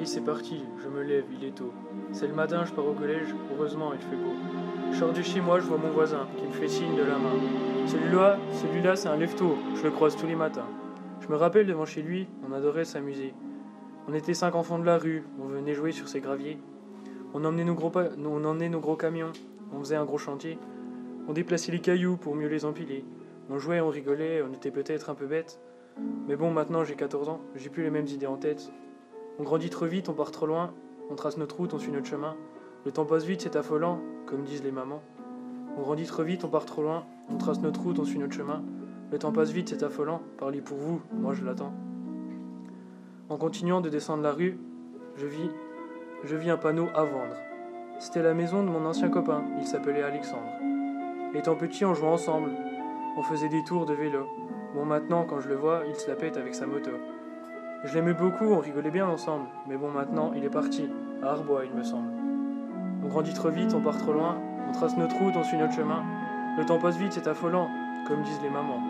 est, c'est parti, je me lève, il est tôt. C'est le matin, je pars au collège, heureusement il fait beau. Je sors de chez moi, je vois mon voisin qui me fait signe de la main. Celui-là, celui-là, c'est un lève-tôt, je le croise tous les matins. Je me rappelle devant chez lui, on adorait s'amuser. On était cinq enfants de la rue, on venait jouer sur ses graviers. On emmenait nos gros, on emmenait nos gros camions, on faisait un gros chantier. On déplaçait les cailloux pour mieux les empiler. On jouait, on rigolait, on était peut-être un peu bêtes. Mais bon, maintenant j'ai 14 ans, j'ai plus les mêmes idées en tête. On grandit trop vite, on part trop loin, on trace notre route, on suit notre chemin. Le temps passe vite, c'est affolant, comme disent les mamans. On grandit trop vite, on part trop loin, on trace notre route, on suit notre chemin. Le temps passe vite, c'est affolant, parlez pour vous, moi je l'attends. En continuant de descendre la rue, je vis, je vis un panneau à vendre. C'était la maison de mon ancien copain, il s'appelait Alexandre. Étant petit, on jouait ensemble, on faisait des tours de vélo. Bon, maintenant, quand je le vois, il se la pète avec sa moto. Je l'aimais beaucoup, on rigolait bien ensemble, mais bon, maintenant, il est parti, à Arbois, il me semble. On grandit trop vite, on part trop loin, on trace notre route, on suit notre chemin. Le temps passe vite, c'est affolant, comme disent les mamans.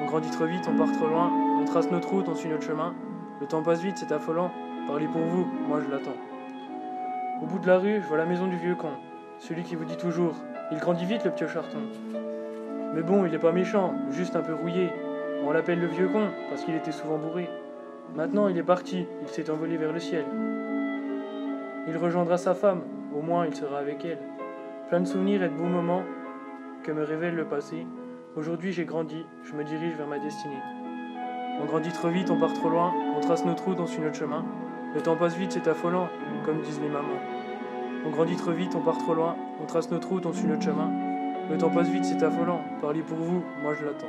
On grandit trop vite, on part trop loin, on trace notre route, on suit notre chemin. Le temps passe vite, c'est affolant. Parlez pour vous, moi je l'attends. Au bout de la rue, je vois la maison du vieux con, celui qui vous dit toujours Il grandit vite le petit charton. Mais bon, il est pas méchant, juste un peu rouillé. On l'appelle le vieux con, parce qu'il était souvent bourré. Maintenant, il est parti, il s'est envolé vers le ciel. Il rejoindra sa femme, au moins il sera avec elle. Plein de souvenirs et de beaux moments que me révèle le passé. Aujourd'hui, j'ai grandi, je me dirige vers ma destinée. On grandit trop vite, on part trop loin, on trace notre route, on suit notre chemin. Le temps passe vite, c'est affolant, comme disent les mamans. On grandit trop vite, on part trop loin, on trace notre route, on suit notre chemin. Le temps passe vite, c'est affolant. Parlez pour vous, moi je l'attends.